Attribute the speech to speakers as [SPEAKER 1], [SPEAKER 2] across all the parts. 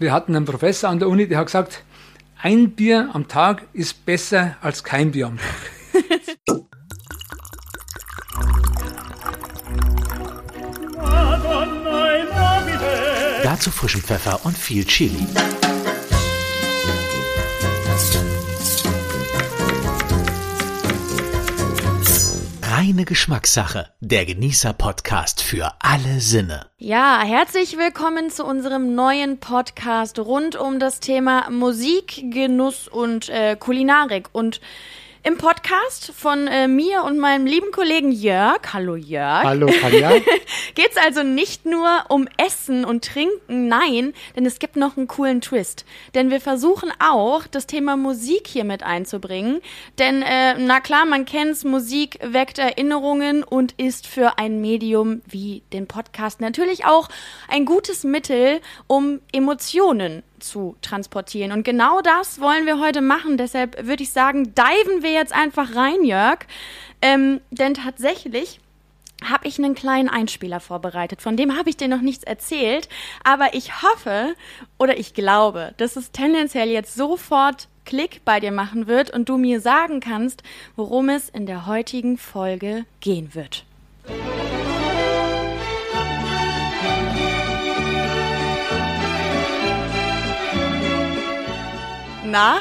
[SPEAKER 1] Wir hatten einen Professor an der Uni, der hat gesagt, ein Bier am Tag ist besser als kein Bier am Tag.
[SPEAKER 2] Dazu frischen Pfeffer und viel Chili. Reine Geschmackssache. Der Genießer-Podcast für alle Sinne.
[SPEAKER 3] Ja, herzlich willkommen zu unserem neuen Podcast rund um das Thema Musik, Genuss und äh, Kulinarik. Und im Podcast von äh, mir und meinem lieben Kollegen Jörg, hallo Jörg.
[SPEAKER 4] Hallo Kanja.
[SPEAKER 3] Geht es also nicht nur um Essen und Trinken, nein, denn es gibt noch einen coolen Twist. Denn wir versuchen auch, das Thema Musik hier mit einzubringen. Denn, äh, na klar, man kennt's, Musik weckt Erinnerungen und ist für ein Medium wie den Podcast natürlich auch ein gutes Mittel, um Emotionen zu transportieren. Und genau das wollen wir heute machen. Deshalb würde ich sagen, diven wir jetzt einfach rein, Jörg. Ähm, denn tatsächlich habe ich einen kleinen Einspieler vorbereitet. Von dem habe ich dir noch nichts erzählt. Aber ich hoffe oder ich glaube, dass es tendenziell jetzt sofort Klick bei dir machen wird und du mir sagen kannst, worum es in der heutigen Folge gehen wird. Na?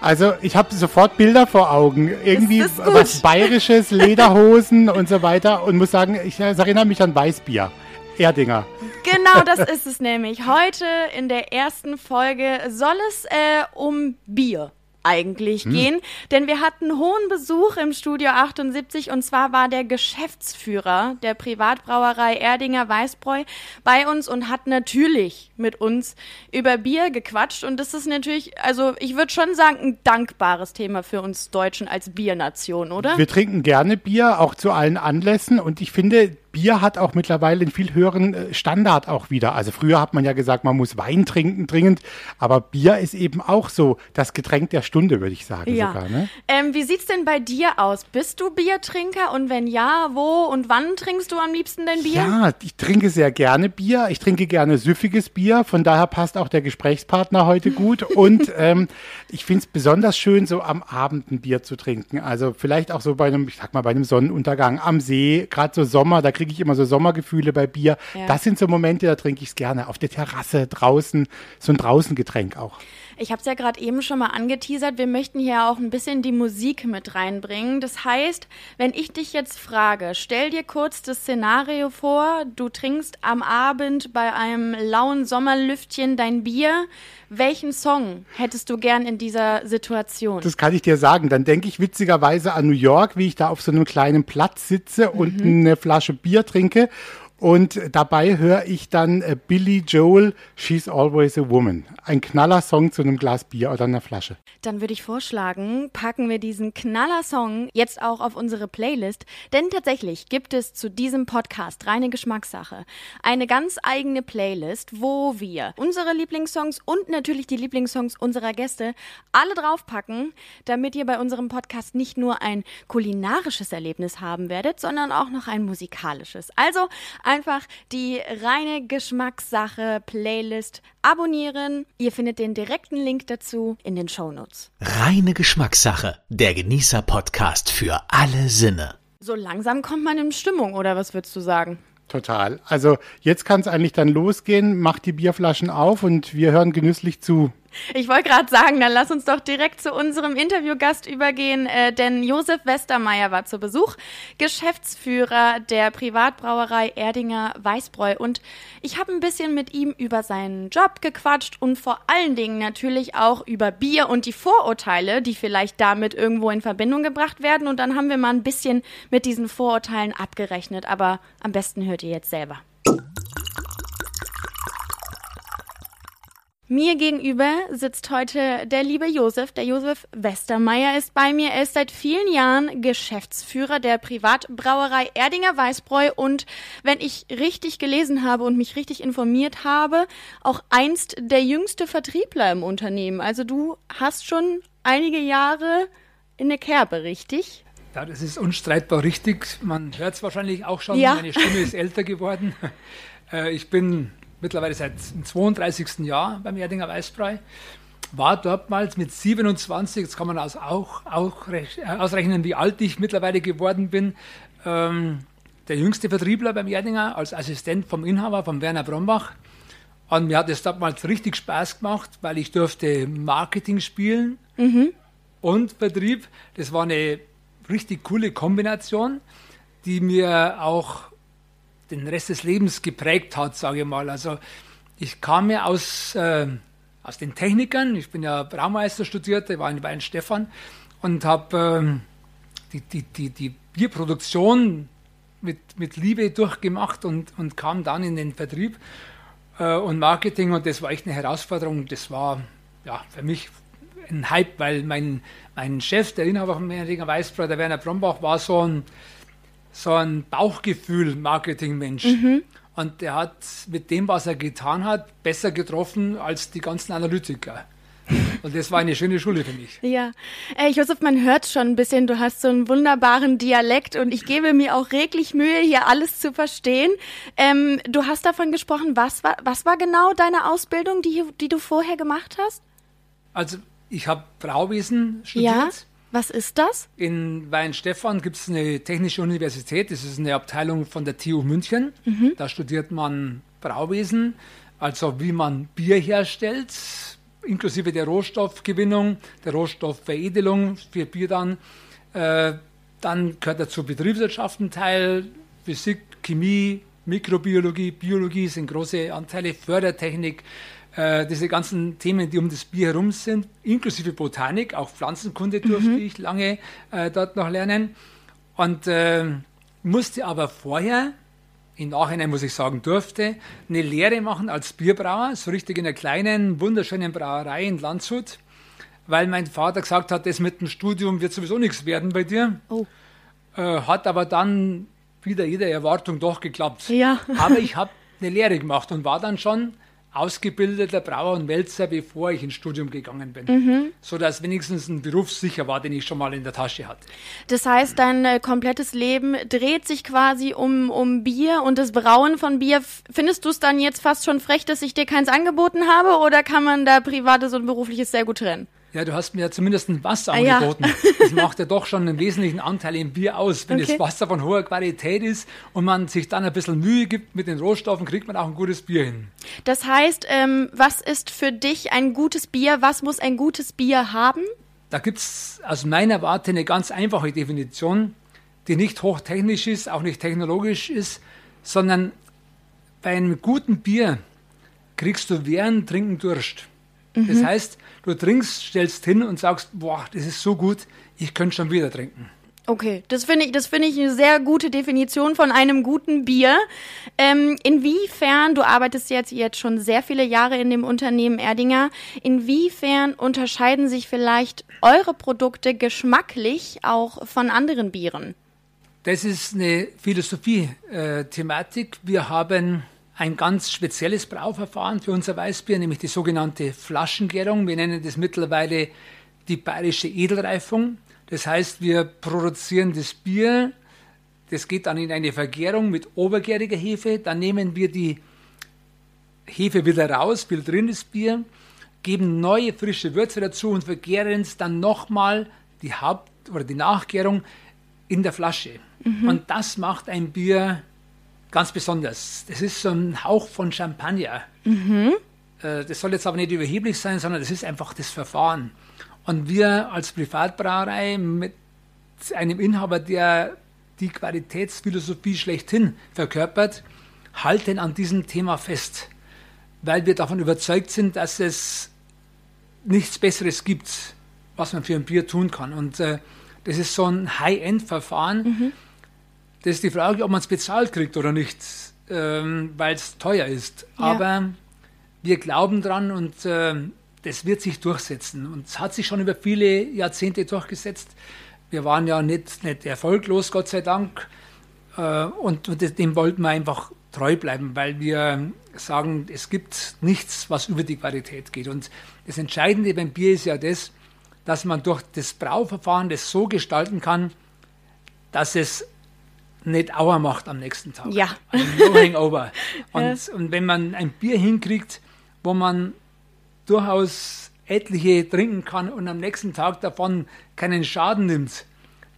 [SPEAKER 4] Also ich habe sofort Bilder vor Augen. Irgendwie was Bayerisches, Lederhosen und so weiter. Und muss sagen, ich erinnere mich an Weißbier. Erdinger.
[SPEAKER 3] Genau das ist es nämlich. Heute in der ersten Folge soll es äh, um Bier eigentlich gehen, denn wir hatten hohen Besuch im Studio 78 und zwar war der Geschäftsführer der Privatbrauerei Erdinger Weißbräu bei uns und hat natürlich mit uns über Bier gequatscht und das ist natürlich, also ich würde schon sagen, ein dankbares Thema für uns Deutschen als Biernation, oder?
[SPEAKER 4] Wir trinken gerne Bier, auch zu allen Anlässen. Und ich finde, Bier hat auch mittlerweile einen viel höheren äh, Standard auch wieder. Also früher hat man ja gesagt, man muss Wein trinken dringend. Aber Bier ist eben auch so das Getränk der Stunde, würde ich sagen
[SPEAKER 3] Ja.
[SPEAKER 4] sogar. Ne?
[SPEAKER 3] Ähm, wie sieht's denn bei dir aus? Bist du Biertrinker und wenn ja, wo und wann trinkst du am liebsten dein Bier?
[SPEAKER 4] Ja, ich trinke sehr gerne Bier. Ich trinke gerne süffiges Bier. Von daher passt auch der Gesprächspartner heute gut. Und ähm, ich finde es besonders schön, so am Abend ein Bier zu trinken. Also vielleicht auch so bei einem, ich sag mal, bei einem Sonnenuntergang am See, gerade so Sommer, da kriege ich immer so Sommergefühle bei Bier.
[SPEAKER 3] Ja.
[SPEAKER 4] Das sind so Momente, da trinke ich es gerne. Auf der Terrasse, draußen, so ein Draußengetränk auch.
[SPEAKER 3] Ich habe es ja gerade eben schon mal angeteasert. Wir möchten hier auch ein bisschen die Musik mit reinbringen. Das heißt, wenn ich dich jetzt frage, stell dir kurz das Szenario vor, du trinkst am Abend bei einem lauen Sommerlüftchen dein Bier. Welchen Song hättest du gern in dieser Situation?
[SPEAKER 4] Das kann ich dir sagen. Dann denke ich witzigerweise an New York, wie ich da auf so einem kleinen Platz sitze und eine Flasche Bier trinke. Und dabei höre ich dann äh, Billy Joel, She's Always a Woman. Ein Knallersong zu einem Glas Bier oder einer Flasche.
[SPEAKER 3] Dann würde ich vorschlagen, packen wir diesen Knaller-Song jetzt auch auf unsere Playlist. Denn tatsächlich gibt es zu diesem Podcast Reine Geschmackssache eine ganz eigene Playlist, wo wir unsere Lieblingssongs und natürlich die Lieblingssongs unserer Gäste alle draufpacken, damit ihr bei unserem Podcast nicht nur ein kulinarisches Erlebnis haben werdet, sondern auch noch ein musikalisches. Also einfach die reine Geschmackssache Playlist abonnieren. Ihr findet den direkten Link dazu in den Shownotes.
[SPEAKER 2] Reine Geschmackssache. Der Genießer-Podcast für alle Sinne.
[SPEAKER 3] So langsam kommt man in Stimmung, oder was würdest du sagen?
[SPEAKER 4] Total. Also jetzt kann es eigentlich dann losgehen. Macht die Bierflaschen auf und wir hören genüsslich zu.
[SPEAKER 3] Ich wollte gerade sagen, dann lass uns doch direkt zu unserem Interviewgast übergehen, äh, denn Josef Westermeier war zu Besuch, Geschäftsführer der Privatbrauerei Erdinger Weißbräu. Und ich habe ein bisschen mit ihm über seinen Job gequatscht und vor allen Dingen natürlich auch über Bier und die Vorurteile, die vielleicht damit irgendwo in Verbindung gebracht werden. Und dann haben wir mal ein bisschen mit diesen Vorurteilen abgerechnet. Aber am besten hört ihr jetzt selber. Mir gegenüber sitzt heute der liebe Josef. Der Josef Westermeier ist bei mir. Er ist seit vielen Jahren Geschäftsführer der Privatbrauerei Erdinger Weißbräu und wenn ich richtig gelesen habe und mich richtig informiert habe, auch einst der jüngste Vertriebler im Unternehmen. Also du hast schon einige Jahre in der Kerbe, richtig?
[SPEAKER 1] Ja, das ist unstreitbar richtig. Man hört es wahrscheinlich auch schon,
[SPEAKER 3] Ja.
[SPEAKER 1] meine Stimme ist älter geworden. Äh, Ich bin mittlerweile seit dem 32. Jahr beim Erdinger Weißbrei. War dortmals mit 27, jetzt kann man also auch, auch äh, ausrechnen, wie alt ich mittlerweile geworden bin, ähm, der jüngste Vertriebler beim Erdinger als Assistent vom Inhaber, vom Werner Brombach. Und mir hat es damals richtig Spaß gemacht, weil ich durfte Marketing spielen und Vertrieb. Das war eine richtig coole Kombination, die mir auch den Rest des Lebens geprägt hat, sage ich mal. Also ich kam ja aus, äh, aus den Technikern, ich bin ja Braumeister studiert, ich war in Weinstefan und habe ähm, die, die, die, die Bierproduktion mit, mit Liebe durchgemacht und, und kam dann in den Vertrieb äh, und Marketing und das war echt eine Herausforderung. Das war ja für mich ein Hype, weil mein, mein Chef, der Inhaber von Mehringer Weißbrei, der Werner Brombach, war so ein, so ein Bauchgefühl-Marketing-Mensch. Und der hat mit dem, was er getan hat, besser getroffen als die ganzen Analytiker. Und das war eine schöne Schule für mich.
[SPEAKER 3] Ja, äh, Josef, man hört schon ein bisschen, du hast so einen wunderbaren Dialekt und ich gebe mir auch reglich Mühe, hier alles zu verstehen. Ähm, du hast davon gesprochen, was war, was war genau deine Ausbildung, die, die du vorher gemacht hast?
[SPEAKER 1] Also ich habe Brauwesen studiert.
[SPEAKER 3] Ja, was ist das?
[SPEAKER 1] In Weinstefan gibt es eine technische Universität, das ist eine Abteilung von der TU München. Da studiert man Brauwesen, also wie man Bier herstellt, inklusive der Rohstoffgewinnung, der Rohstoffveredelung für Bier dann. Äh, dann gehört dazu Betriebswirtschaft ein Teil, Physik, Chemie, Mikrobiologie, Biologie sind große Anteile, Fördertechnik, äh, diese ganzen Themen, die um das Bier herum sind, inklusive Botanik, auch Pflanzenkunde durfte ich lange äh, dort noch lernen. Und äh, musste aber vorher, im Nachhinein muss ich sagen, durfte, eine Lehre machen als Bierbrauer, so richtig in einer kleinen, wunderschönen Brauerei in Landshut, weil mein Vater gesagt hat, das mit dem Studium wird sowieso nichts werden bei dir.
[SPEAKER 3] Oh.
[SPEAKER 1] Äh, hat aber dann wieder jeder Erwartung doch geklappt.
[SPEAKER 3] Ja.
[SPEAKER 1] Aber ich habe eine Lehre gemacht und war dann schon ausgebildeter Brauer und Wälzer, bevor ich ins Studium gegangen bin.
[SPEAKER 3] Mhm.
[SPEAKER 1] So dass wenigstens ein Beruf sicher war, den ich schon mal in der Tasche hatte.
[SPEAKER 3] Das heißt, dein äh, komplettes Leben dreht sich quasi um, um Bier und das Brauen von Bier. Findest du es dann jetzt fast schon frech, dass ich dir keins angeboten habe oder kann man da privates und berufliches sehr gut trennen?
[SPEAKER 1] Ja, du hast mir ja zumindest ein Wasser
[SPEAKER 3] Ah, ja.
[SPEAKER 1] angeboten. Das macht ja doch schon einen wesentlichen Anteil im Bier aus. Wenn
[SPEAKER 3] Okay.
[SPEAKER 1] das Wasser von hoher Qualität ist und man sich dann ein bisschen Mühe gibt mit den Rohstoffen, kriegt man auch ein gutes Bier hin.
[SPEAKER 3] Das heißt, ähm, was ist für dich ein gutes Bier? Was muss ein gutes Bier haben?
[SPEAKER 1] Da gibt es aus meiner Warte eine ganz einfache Definition, die nicht hochtechnisch ist, auch nicht technologisch ist, sondern bei einem guten Bier kriegst du während Trinken Durst. Das heißt, du trinkst, stellst hin und sagst, boah, das ist so gut, ich könnte schon wieder trinken.
[SPEAKER 3] Okay, das finde ich, das finde ich eine sehr gute Definition von einem guten Bier. Ähm, inwiefern, du arbeitest jetzt, jetzt schon sehr viele Jahre in dem Unternehmen Erdinger, inwiefern unterscheiden sich vielleicht eure Produkte geschmacklich auch von anderen Bieren?
[SPEAKER 1] Das ist eine Philosophie-Thematik. Wir haben ein ganz spezielles Brauverfahren für unser Weißbier, nämlich die sogenannte Flaschengärung. Wir nennen das mittlerweile die bayerische Edelreifung. Das heißt, wir produzieren das Bier, das geht dann in eine Vergärung mit obergäriger Hefe. Dann nehmen wir die Hefe wieder raus, filtrieren das Bier, geben neue frische Würze dazu und vergären es dann nochmal die Haupt- oder die Nachgärung in der Flasche. Und das macht ein Bier ganz besonders. Das ist so ein Hauch von Champagner. Äh, Das soll jetzt aber nicht überheblich sein, sondern das ist einfach das Verfahren. Und wir als Privatbrauerei mit einem Inhaber, der die Qualitätsphilosophie schlechthin verkörpert, halten an diesem Thema fest, weil wir davon überzeugt sind, dass es nichts Besseres gibt, was man für ein Bier tun kann. Und äh, das ist so ein High-End-Verfahren. Das ist die Frage, ob man es bezahlt kriegt oder nicht, ähm, weil es teuer ist.
[SPEAKER 3] Ja.
[SPEAKER 1] Aber wir glauben dran und ähm, das wird sich durchsetzen. Und es hat sich schon über viele Jahrzehnte durchgesetzt. Wir waren ja nicht, nicht erfolglos, Gott sei Dank. Äh, und, und dem wollten wir einfach treu bleiben, weil wir sagen, es gibt nichts, was über die Qualität geht. Und das Entscheidende beim Bier ist ja das, dass man durch das Brauverfahren das so gestalten kann, dass es nicht Auer macht am nächsten Tag.
[SPEAKER 3] Ja.
[SPEAKER 1] Also no hangover. Und, und wenn man ein Bier hinkriegt, wo man durchaus etliche trinken kann und am nächsten Tag davon keinen Schaden nimmt,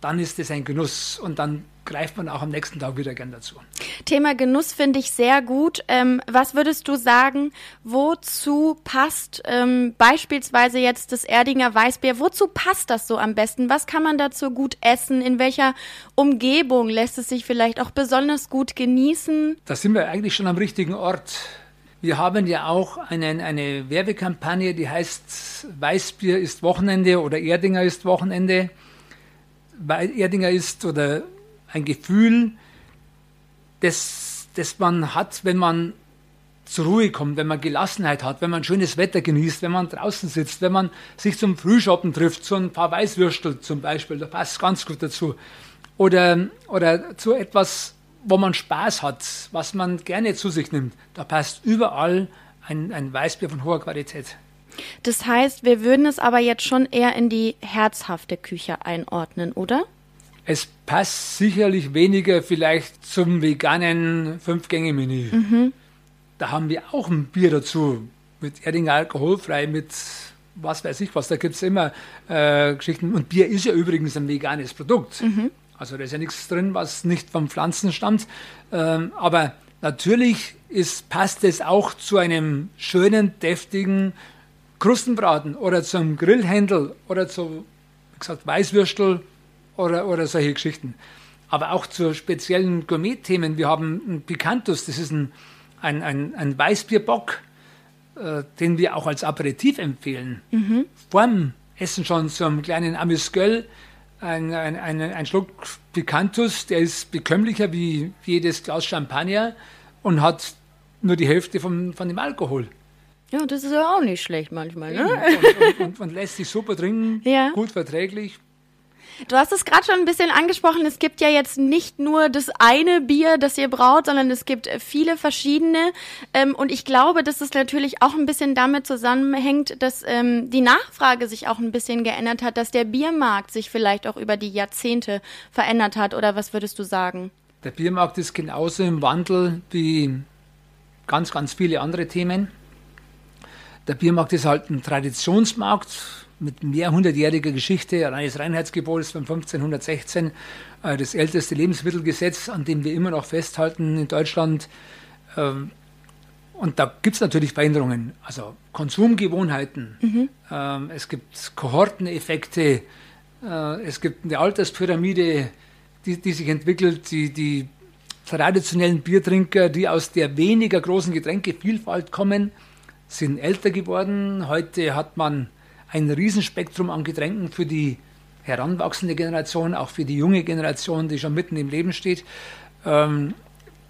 [SPEAKER 1] dann ist das ein Genuss und dann greift man auch am nächsten Tag wieder gern dazu.
[SPEAKER 3] Thema Genuss finde ich sehr gut. Ähm, was würdest du sagen, wozu passt ähm, beispielsweise jetzt das Erdinger Weißbier, wozu passt das so am besten? Was kann man dazu gut essen? In welcher Umgebung lässt es sich vielleicht auch besonders gut genießen?
[SPEAKER 1] Da sind wir eigentlich schon am richtigen Ort. Wir haben ja auch einen, eine Werbekampagne, die heißt Weißbier ist Wochenende oder Erdinger ist Wochenende. Erdinger ist oder ein Gefühl, das, das man hat, wenn man zur Ruhe kommt, wenn man Gelassenheit hat, wenn man schönes Wetter genießt, wenn man draußen sitzt, wenn man sich zum Frühschoppen trifft, so ein paar Weißwürstel zum Beispiel, da passt ganz gut dazu. Oder, oder zu etwas, wo man Spaß hat, was man gerne zu sich nimmt. Da passt überall ein, ein Weißbier von hoher Qualität.
[SPEAKER 3] Das heißt, wir würden es aber jetzt schon eher in die herzhafte Küche einordnen, oder?
[SPEAKER 1] Es passt sicherlich weniger vielleicht zum veganen Fünf-Gänge-Menü. Da haben wir auch ein Bier dazu, mit Erdinger alkoholfrei, mit was weiß ich was, da gibt es immer äh, Geschichten. Und Bier ist ja übrigens ein veganes Produkt. Also da ist ja nichts drin, was nicht von Pflanzen stammt. Ähm, aber natürlich ist, passt es auch zu einem schönen, deftigen Krustenbraten oder zum Grillhändel oder zu, wie gesagt, Weißwürstel oder, oder solche Geschichten. Aber auch zu speziellen Gourmet-Themen. Wir haben einen Picantus, das ist ein, ein, ein, ein Weißbierbock, äh, den wir auch als Aperitif empfehlen. Vorm Essen schon so einem kleinen Amüsgöl, ein, ein, ein, ein Schluck Picantus, der ist bekömmlicher wie jedes Glas Champagner und hat nur die Hälfte vom, von dem Alkohol.
[SPEAKER 3] Ja, das ist ja auch nicht schlecht manchmal, ne?
[SPEAKER 1] Und, und, und, und lässt sich super trinken,
[SPEAKER 3] Ja.
[SPEAKER 1] gut verträglich.
[SPEAKER 3] Du hast es gerade schon ein bisschen angesprochen. Es gibt ja jetzt nicht nur das eine Bier, das ihr braut, sondern es gibt viele verschiedene. Ähm, und ich glaube, dass es natürlich auch ein bisschen damit zusammenhängt, dass ähm, die Nachfrage sich auch ein bisschen geändert hat, dass der Biermarkt sich vielleicht auch über die Jahrzehnte verändert hat. Oder was würdest du sagen?
[SPEAKER 1] Der Biermarkt ist genauso im Wandel wie ganz, ganz viele andere Themen. Der Biermarkt ist halt ein Traditionsmarkt mit mehrhundertjähriger Geschichte. Allein das Reinheitsgebot von 1516 äh, das älteste Lebensmittelgesetz, an dem wir immer noch festhalten in Deutschland. Ähm, und da gibt es natürlich Veränderungen, also Konsumgewohnheiten. Ähm, es gibt Kohorteneffekte, äh, es gibt eine Alterspyramide, die, die sich entwickelt, die, die traditionellen Biertrinker, die aus der weniger großen Getränkevielfalt kommen, sind älter geworden. Heute hat man ein Riesenspektrum an Getränken für die heranwachsende Generation, auch für die junge Generation, die schon mitten im Leben steht. Ähm,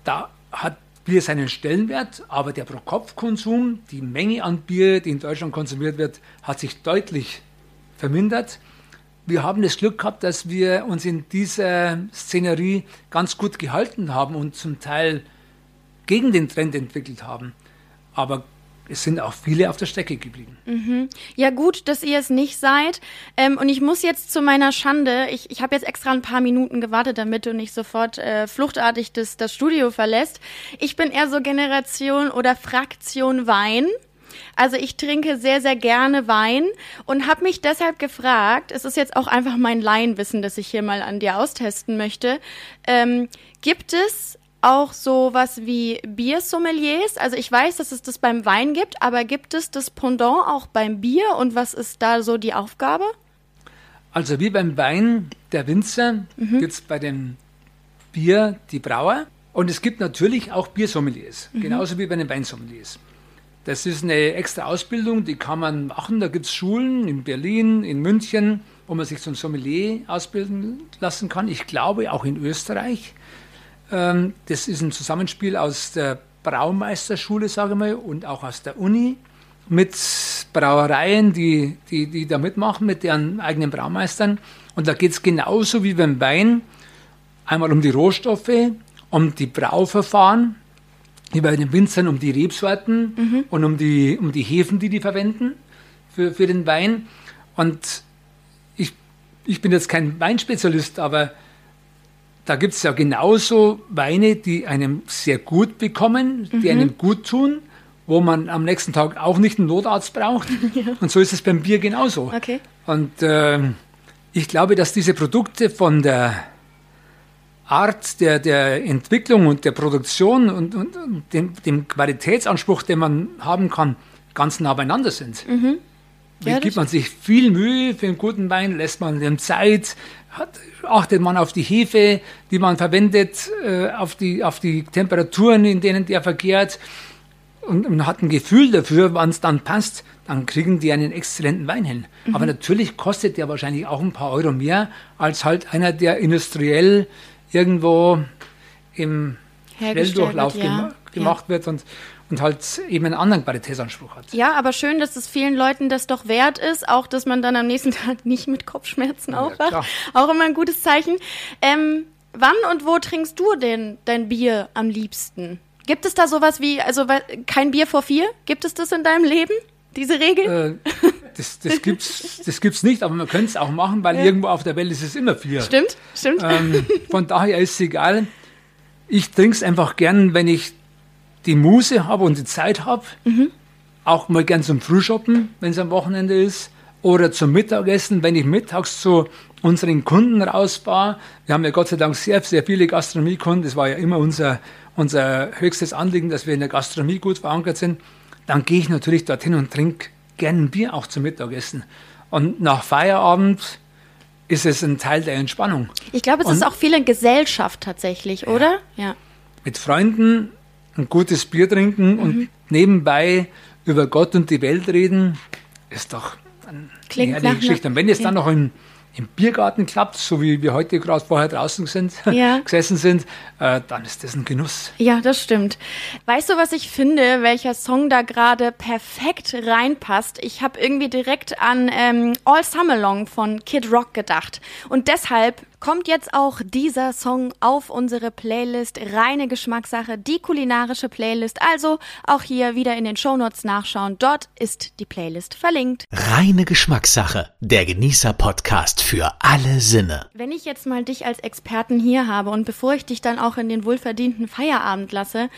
[SPEAKER 1] da hat Bier seinen Stellenwert, aber der Pro-Kopf-Konsum, die Menge an Bier, die in Deutschland konsumiert wird, hat sich deutlich vermindert. Wir haben das Glück gehabt, dass wir uns in dieser Szenerie ganz gut gehalten haben und zum Teil gegen den Trend entwickelt haben. Aber es sind auch viele auf der Strecke geblieben.
[SPEAKER 3] Ja, gut, dass ihr es nicht seid. Ähm, und ich muss jetzt zu meiner Schande, ich, ich habe jetzt extra ein paar Minuten gewartet, damit du nicht sofort äh, fluchtartig das, das Studio verlässt. Ich bin eher so Generation oder Fraktion Wein. Also ich trinke sehr, sehr gerne Wein und habe mich deshalb gefragt, es ist jetzt auch einfach mein Laienwissen, das ich hier mal an dir austesten möchte, ähm, gibt es auch sowas wie Biersommeliers? Also ich weiß, dass es das beim Wein gibt, aber gibt es das Pendant auch beim Bier und was ist da so die Aufgabe?
[SPEAKER 1] Also wie beim Wein der Winzer gibt es bei dem Bier die Brauer und es gibt natürlich auch Biersommeliers, genauso wie bei den Weinsommeliers. Das ist eine extra Ausbildung, die kann man machen. Da gibt es Schulen in Berlin, in München, wo man sich zum Sommelier ausbilden lassen kann. Ich glaube auch in Österreich. Ähm, das ist ein Zusammenspiel aus der Braumeisterschule, sage ich mal, und auch aus der Uni mit Brauereien, die, die, die da mitmachen, mit deren eigenen Braumeistern. Und da geht es genauso wie beim Wein einmal um die Rohstoffe, um die Brauverfahren, wie bei den Winzern um die Rebsorten und um die, um die Hefen, die die verwenden für, für den Wein. Und ich, ich bin jetzt kein Weinspezialist, aber da gibt es ja genauso Weine, die einem sehr gut bekommen, die einem gut tun, wo man am nächsten Tag auch nicht einen Notarzt braucht. Und so ist es beim Bier genauso.
[SPEAKER 3] Okay.
[SPEAKER 1] Und ähm, ich glaube, dass diese Produkte von der Art der, der Entwicklung und der Produktion und, und, und dem, dem Qualitätsanspruch, den man haben kann, ganz nah beieinander sind.
[SPEAKER 3] Ja,
[SPEAKER 1] Da
[SPEAKER 3] das
[SPEAKER 1] gibt man sich viel Mühe für einen guten Wein, lässt man dem Zeit, achtet man auf die Hefe, die man verwendet, äh, auf, die, auf die Temperaturen, in denen der verkehrt und man hat ein Gefühl dafür, wann es dann passt, dann kriegen die einen exzellenten Wein hin. Aber natürlich kostet der wahrscheinlich auch ein paar Euro mehr als halt einer, der industriell irgendwo im Schnelldurchlauf
[SPEAKER 3] wird, ja.
[SPEAKER 1] gema gemacht wird und, und halt eben einen anderen Qualitätsanspruch hat.
[SPEAKER 3] Ja, aber schön, dass es vielen Leuten das doch wert ist, auch dass man dann am nächsten Tag nicht mit Kopfschmerzen aufwacht.
[SPEAKER 1] klar.
[SPEAKER 3] auch immer ein gutes Zeichen. Ähm, wann und wo trinkst du denn dein Bier am liebsten? Gibt es da sowas wie, also kein Bier vor vier? Gibt es das in deinem Leben? Diese Regel?
[SPEAKER 1] Äh, das, das gibt's, das gibt's nicht, aber man könnte es auch machen, weil irgendwo auf der Welt ist es immer vier.
[SPEAKER 3] Stimmt, stimmt.
[SPEAKER 1] Ähm, von daher ist es egal. Ich trinke es einfach gern, wenn ich die Muße habe und die Zeit habe. Auch mal gern zum Frühshoppen, wenn es am Wochenende ist. Oder zum Mittagessen, wenn ich mittags zu unseren Kunden rausfahre. Wir haben ja Gott sei Dank sehr, sehr viele Gastronomiekunden. Das war ja immer unser, unser höchstes Anliegen, dass wir in der Gastronomie gut verankert sind. Dann gehe ich natürlich dorthin und trinke gern ein Bier auch zum Mittagessen. Und nach Feierabend ist es ein Teil der Entspannung.
[SPEAKER 3] Ich glaube, es ist
[SPEAKER 1] und-
[SPEAKER 3] auch viel in Gesellschaft tatsächlich, oder? Ja.
[SPEAKER 1] mit Freunden ein gutes Bier trinken und
[SPEAKER 3] Mhm.
[SPEAKER 1] nebenbei über Gott und die Welt reden, ist doch eine
[SPEAKER 3] Klingt
[SPEAKER 1] herrliche Geschichte. Und wenn es dann
[SPEAKER 3] ja.
[SPEAKER 1] noch im, im Biergarten klappt, so wie wir heute gerade vorher draußen sind,
[SPEAKER 3] Ja.
[SPEAKER 1] gesessen sind, äh, dann ist das ein Genuss.
[SPEAKER 3] Ja, das stimmt. Weißt du, was ich finde, welcher Song da gerade perfekt reinpasst? Ich habe irgendwie direkt an ähm, All Summer Long von Kid Rock gedacht. Und deshalb kommt jetzt auch dieser Song auf unsere Playlist. Reine Geschmackssache, die kulinarische Playlist. Also auch hier wieder in den Shownotes nachschauen. Dort ist die Playlist verlinkt.
[SPEAKER 2] Reine Geschmackssache. Der Genießer-Podcast für alle Sinne.
[SPEAKER 3] Wenn ich jetzt mal dich als Experten hier habe und bevor ich dich dann auch in den wohlverdienten Feierabend lasse,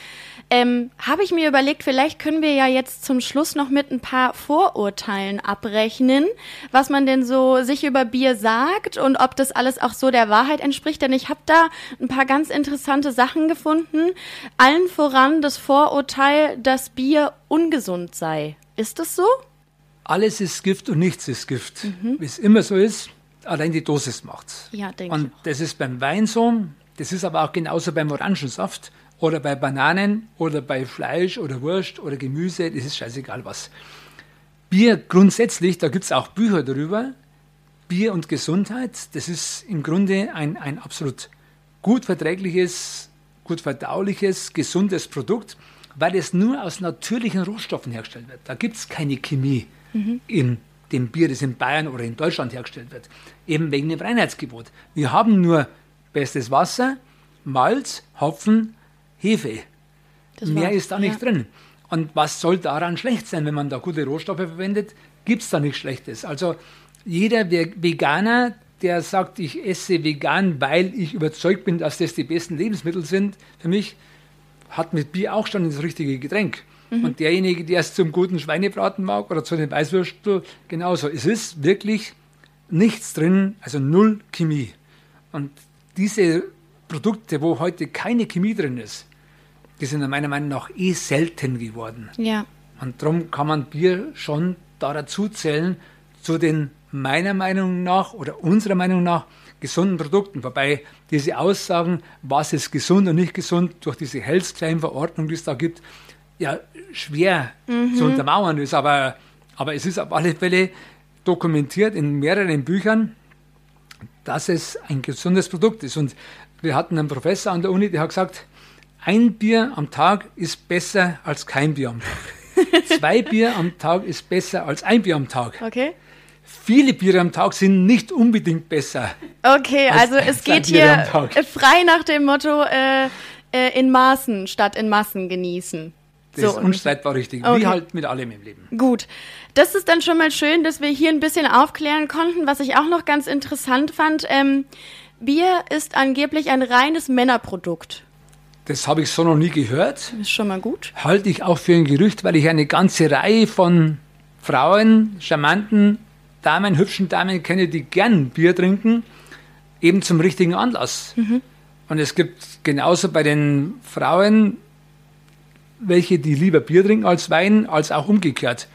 [SPEAKER 3] ähm, habe ich mir überlegt, vielleicht können wir ja jetzt zum Schluss noch mit ein paar Vorurteilen abrechnen, was man denn so sich über Bier sagt und ob das alles auch so der Wahrheit entspricht. Denn ich habe da ein paar ganz interessante Sachen gefunden. Allen voran das Vorurteil, dass Bier ungesund sei. Ist das so?
[SPEAKER 1] Alles ist Gift und nichts ist Gift.
[SPEAKER 3] Mhm.
[SPEAKER 1] Wie es immer so ist, allein die Dosis macht's.
[SPEAKER 3] Ja, denke
[SPEAKER 1] Und das ist beim Wein so, das ist aber auch genauso beim Orangensaft oder bei Bananen oder bei Fleisch oder Wurst oder Gemüse, das ist scheißegal was. Bier grundsätzlich, da gibt es auch Bücher darüber, Bier und Gesundheit, das ist im Grunde ein, ein absolut gut verträgliches, gut verdauliches, gesundes Produkt, weil es nur aus natürlichen Rohstoffen hergestellt wird. Da gibt es keine Chemie in dem Bier, das in Bayern oder in Deutschland hergestellt wird. Eben wegen dem Reinheitsgebot. Wir haben nur bestes Wasser, Malz, Hopfen, Hefe.
[SPEAKER 3] Das
[SPEAKER 1] Mehr
[SPEAKER 3] war's.
[SPEAKER 1] ist da nicht
[SPEAKER 3] Ja.
[SPEAKER 1] drin. Und was soll daran schlecht sein, wenn man da gute Rohstoffe verwendet? Gibt es da nichts Schlechtes. Also jeder Ve- Veganer, der sagt, ich esse vegan, weil ich überzeugt bin, dass das die besten Lebensmittel sind, für mich hat mit Bier auch schon das richtige Getränk. Und derjenige, der es zum guten Schweinebraten mag oder zu den Weißwürstel, genauso. Es ist wirklich nichts drin, also null Chemie. Und diese Produkte, wo heute keine Chemie drin ist, die sind meiner Meinung nach eh selten geworden.
[SPEAKER 3] Ja.
[SPEAKER 1] Und darum kann man Bier schon da dazu zählen, zu den meiner Meinung nach oder unserer Meinung nach gesunden Produkten. Wobei diese Aussagen, was ist gesund und nicht gesund, durch diese Health Claim Verordnung, die es da gibt, ja schwer zu untermauern ist. Aber, aber es ist auf alle Fälle dokumentiert in mehreren Büchern, dass es ein gesundes Produkt ist. Und wir hatten einen Professor an der Uni, der hat gesagt, ein Bier am Tag ist besser als kein Bier am Tag. Zwei Bier am Tag ist besser als ein Bier am Tag.
[SPEAKER 3] Okay.
[SPEAKER 1] Viele Biere am Tag sind nicht unbedingt besser.
[SPEAKER 3] Okay, also
[SPEAKER 1] als
[SPEAKER 3] es geht hier frei nach dem Motto äh, äh, in Maßen statt in Massen genießen.
[SPEAKER 1] Das ist
[SPEAKER 3] So,
[SPEAKER 1] unstreitbar richtig.
[SPEAKER 3] Okay.
[SPEAKER 1] Wie halt mit allem im Leben.
[SPEAKER 3] Gut. Das ist dann schon mal schön, dass wir hier ein bisschen aufklären konnten. Was ich auch noch ganz interessant fand, ähm, Bier ist angeblich ein reines Männerprodukt.
[SPEAKER 1] Das habe ich so noch nie gehört.
[SPEAKER 3] Ist schon mal gut.
[SPEAKER 1] Halte ich auch für ein Gerücht, weil ich eine ganze Reihe von Frauen, charmanten Damen, hübschen Damen kenne, die gern Bier trinken, eben zum richtigen Anlass. Und es gibt genauso bei den Frauen welche, die lieber Bier trinken als Wein, als auch umgekehrt.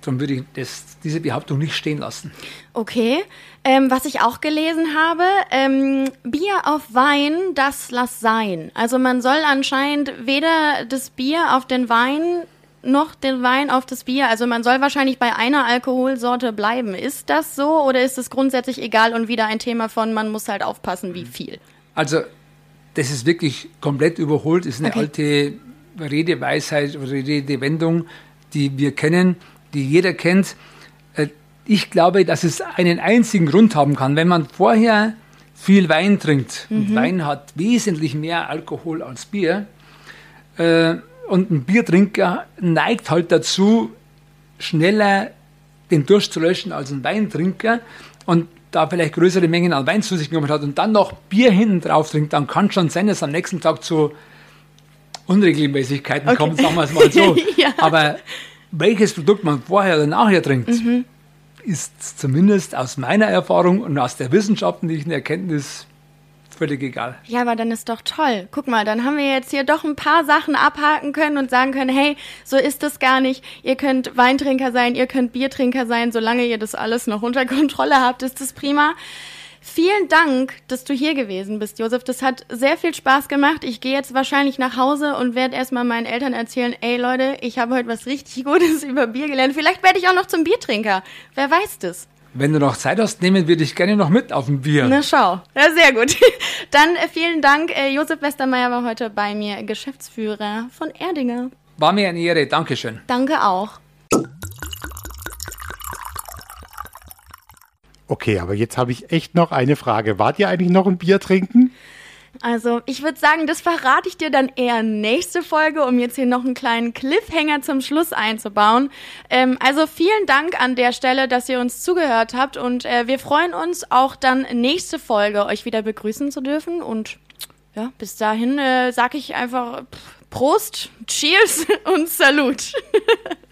[SPEAKER 1] Darum würde ich das, diese Behauptung nicht stehen lassen.
[SPEAKER 3] Okay. Ähm, was ich auch gelesen habe, ähm, Bier auf Wein, das lass sein. Also man soll anscheinend weder das Bier auf den Wein noch den Wein auf das Bier. Also man soll wahrscheinlich bei einer Alkoholsorte bleiben. Ist das so oder ist es grundsätzlich egal und wieder ein Thema von, man muss halt aufpassen, wie viel?
[SPEAKER 1] Also, das ist wirklich komplett überholt, ist eine
[SPEAKER 3] Okay.
[SPEAKER 1] alte Redeweisheit oder Redewendung, die wir kennen, die jeder kennt. Äh, Ich glaube, dass es einen einzigen Grund haben kann. Wenn man vorher viel Wein trinkt, und Wein hat wesentlich mehr Alkohol als Bier, äh, und ein Biertrinker neigt halt dazu, schneller den Durst zu löschen als ein Weintrinker und da vielleicht größere Mengen an Wein zu sich genommen hat und dann noch Bier hinten drauf trinkt, dann kann schon sein, dass am nächsten Tag zu Unregelmäßigkeiten
[SPEAKER 3] Okay.
[SPEAKER 1] kommt, sagen wir es mal so.
[SPEAKER 3] Ja. Mhm.
[SPEAKER 1] Aber welches Produkt man vorher oder nachher trinkt, ist zumindest aus meiner Erfahrung und aus der wissenschaftlichen Erkenntnis völlig egal.
[SPEAKER 3] Ja, aber dann ist doch toll. Guck mal, dann haben wir jetzt hier doch ein paar Sachen abhaken können und sagen können, hey, so ist das gar nicht. Ihr könnt Weintrinker sein, ihr könnt Biertrinker sein, solange ihr das alles noch unter Kontrolle habt, ist das prima. Vielen Dank, dass du hier gewesen bist, Josef. Das hat sehr viel Spaß gemacht. Ich gehe jetzt wahrscheinlich nach Hause und werde erstmal meinen Eltern erzählen, ey Leute, ich habe heute was richtig Gutes über Bier gelernt. Vielleicht werde ich auch noch zum Biertrinker. Wer weiß das?
[SPEAKER 1] Wenn du noch Zeit hast, nehmen wir dich gerne noch mit auf ein Bier.
[SPEAKER 3] Na schau. Ja, sehr gut. Dann äh, vielen Dank. Äh, Josef Westermeier war heute bei mir, Geschäftsführer von Erdinger.
[SPEAKER 1] War mir eine Ehre, Dankeschön.
[SPEAKER 3] Danke auch.
[SPEAKER 4] Okay, aber jetzt habe ich echt noch eine Frage. Wart ihr eigentlich noch ein Bier trinken?
[SPEAKER 3] Also, ich würde sagen, das verrate ich dir dann eher nächste Folge, um jetzt hier noch einen kleinen Cliffhanger zum Schluss einzubauen. Ähm, also, vielen Dank an der Stelle, dass ihr uns zugehört habt und äh, wir freuen uns auch dann nächste Folge euch wieder begrüßen zu dürfen und ja, bis dahin äh, sage ich einfach Prost, Cheers und Salut.